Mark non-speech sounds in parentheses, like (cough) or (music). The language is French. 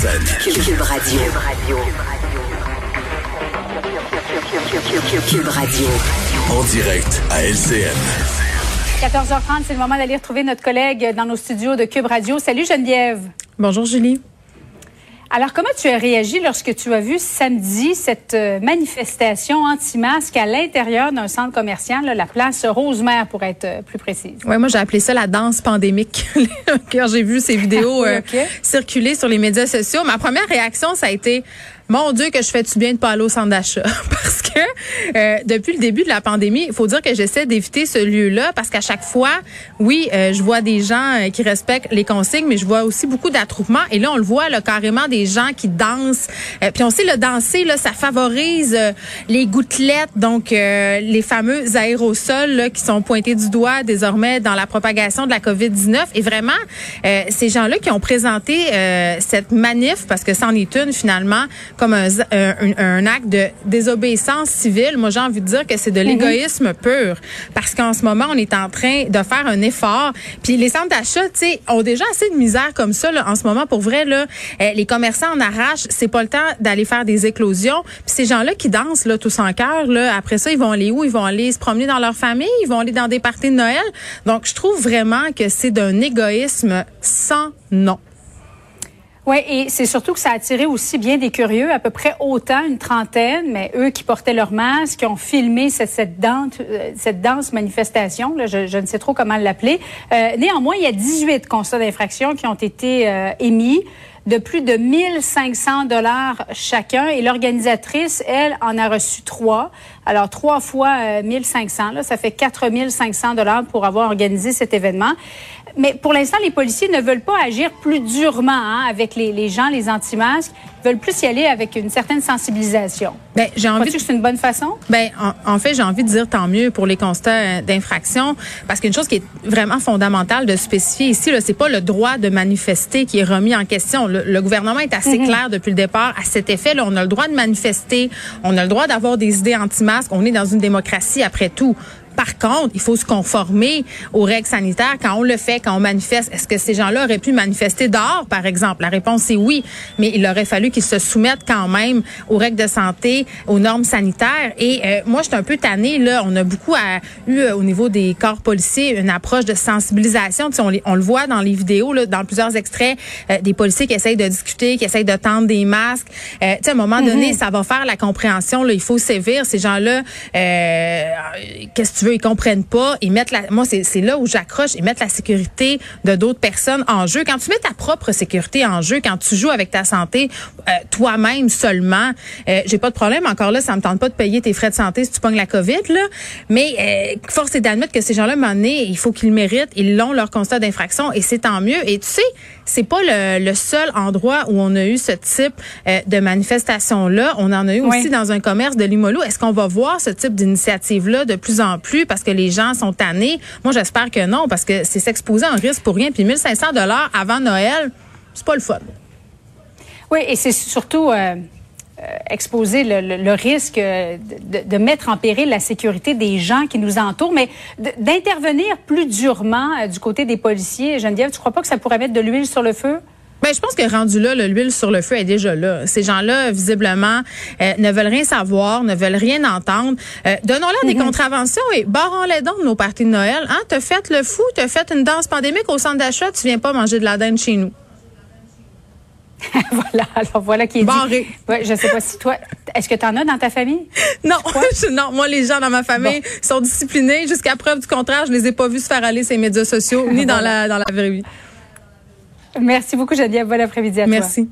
Cube Radio. Cube Radio. En direct à LCN. 14h30, c'est le moment d'aller retrouver notre collègue dans nos studios de Cube Radio. Salut Geneviève. Bonjour Julie. Alors, comment tu as réagi lorsque tu as vu samedi cette euh, manifestation anti-masque à l'intérieur d'un centre commercial, là, la place Rosemère pour être euh, plus précise? Ouais, moi j'ai appelé ça la danse pandémique (laughs) quand j'ai vu ces vidéos Oui, euh, circuler sur les médias sociaux. Ma première réaction, ça a été mon Dieu que je fais du bien de pas aller au centre d'achat (laughs) parce que euh, depuis le début de la pandémie, il faut dire que j'essaie d'éviter ce lieu-là parce qu'à chaque fois, oui, euh, je vois des gens euh, qui respectent les consignes, mais je vois aussi beaucoup d'attroupements et là on le voit là carrément des gens qui dansent. Euh, puis on sait le danser là, ça favorise euh, les gouttelettes, donc les fameux aérosols là, qui sont pointés du doigt désormais dans la propagation de la COVID-19 et vraiment ces gens-là qui ont présenté cette manif parce que c'en est une finalement comme un, un acte de désobéissance civile. Moi, j'ai envie de dire que c'est de l'égoïsme pur parce qu'en ce moment, on est en train de faire un effort. Puis les centres d'achat, tu sais, ont déjà assez de misère comme ça là, en ce moment. Pour vrai, là, euh, les commerçants en arrachent. C'est pas le temps d'aller faire des éclosions. Puis ces gens-là qui dansent là tous en cœur, là, après ça, ils vont aller où? Ils vont aller se promener dans leur famille? Ils vont aller dans des parties de Noël? Donc, je trouve vraiment que c'est d'un égoïsme sans nom. Oui, et c'est surtout que ça a attiré aussi bien des curieux, à peu près autant, une trentaine, mais eux qui portaient leur masque, qui ont filmé cette, cette, danse, euh, cette danse manifestation, là, je, je ne sais trop comment l'appeler. Euh, néanmoins, il y a 18 constats d'infraction qui ont été euh, émis de plus de 1500 dollars chacun et l'organisatrice, elle, en a reçu trois. Alors, trois fois euh, 1500, là, ça fait 4500 dollars pour avoir organisé cet événement. Mais pour l'instant, les policiers ne veulent pas agir plus durement hein, avec les, les gens, les anti-masques. Ils veulent plus y aller avec une certaine sensibilisation. Ben, j'ai envie que c'est une bonne façon? Ben, en, en fait, j'ai envie de dire tant mieux pour les constats euh, d'infraction, parce qu'une chose qui est vraiment fondamentale de spécifier ici, c'est pas le droit de manifester qui est remis en question. Le, le gouvernement est assez clair depuis le départ à cet effet. Là, on a le droit de manifester, on a le droit d'avoir des idées anti-masques. On est dans une démocratie après tout. Par contre, il faut se conformer aux règles sanitaires quand on le fait, quand on manifeste. Est-ce que ces gens-là auraient pu manifester dehors, par exemple? La réponse est oui, mais il aurait fallu qu'ils se soumettent quand même aux règles de santé, aux normes sanitaires. Et euh, moi, je suis un peu tannée, là. On a beaucoup à- eu euh, au niveau des corps policiers une approche de sensibilisation. Tu sais, on, les- on le voit dans les vidéos, là, dans plusieurs extraits, euh, des policiers qui essayent de discuter, qui essayent de tendre des masques. Euh, tu sais, à un moment donné, ça va faire la compréhension. Là, il faut sévir. Ces gens-là, euh, qu'est-ce que tu veux, ils comprennent pas. Ils mettent la, moi, c'est c'est là où j'accroche. Ils mettent la sécurité de d'autres personnes en jeu. Quand tu mets ta propre sécurité en jeu, quand tu joues avec ta santé euh, toi-même seulement, euh, j'ai pas de problème. Encore là, ça me tente pas de payer tes frais de santé si tu pognes la COVID, là. Mais euh, force est d'admettre que ces gens-là, moment donné, il faut qu'ils le méritent. Ils l'ont leur constat d'infraction et c'est tant mieux. Et tu sais, c'est pas le, le seul endroit où on a eu ce type euh, de manifestation-là. On en a eu Oui. aussi dans un commerce de Limolo. Est-ce qu'on va voir ce type d'initiative-là de plus en plus? Parce que les gens sont tannés? Moi, j'espère que non, parce que c'est s'exposer un risque pour rien. Puis 1500 dollars avant Noël, c'est pas le fun. Oui, et c'est surtout euh, euh, exposer le, risque euh, de, mettre en péril la sécurité des gens qui nous entourent, mais d'intervenir plus durement du côté des policiers. Geneviève, tu crois pas que ça pourrait mettre de l'huile sur le feu? Ben, je pense que rendu là, le- l'huile sur le feu est déjà là. Ces gens-là, visiblement, euh, ne veulent rien savoir, ne veulent rien entendre. Euh, Donnons-leur des contraventions et barrons-les donc de nos parties de Noël. Hein? T'as fait le fou, t'as fait une danse pandémique au centre d'achat, tu viens pas manger de la dinde chez nous. (laughs) voilà, alors voilà qui est Barré. dit. Ouais, je sais pas si toi, est-ce que tu en as dans ta famille? Non, je- (laughs) non, moi les gens dans ma famille sont disciplinés. Jusqu'à preuve du contraire, je les ai pas vus se faire aller ces médias sociaux ni (laughs) dans la dans la vraie vie. Merci beaucoup, Geneviève. Bon après-midi à toi. Merci.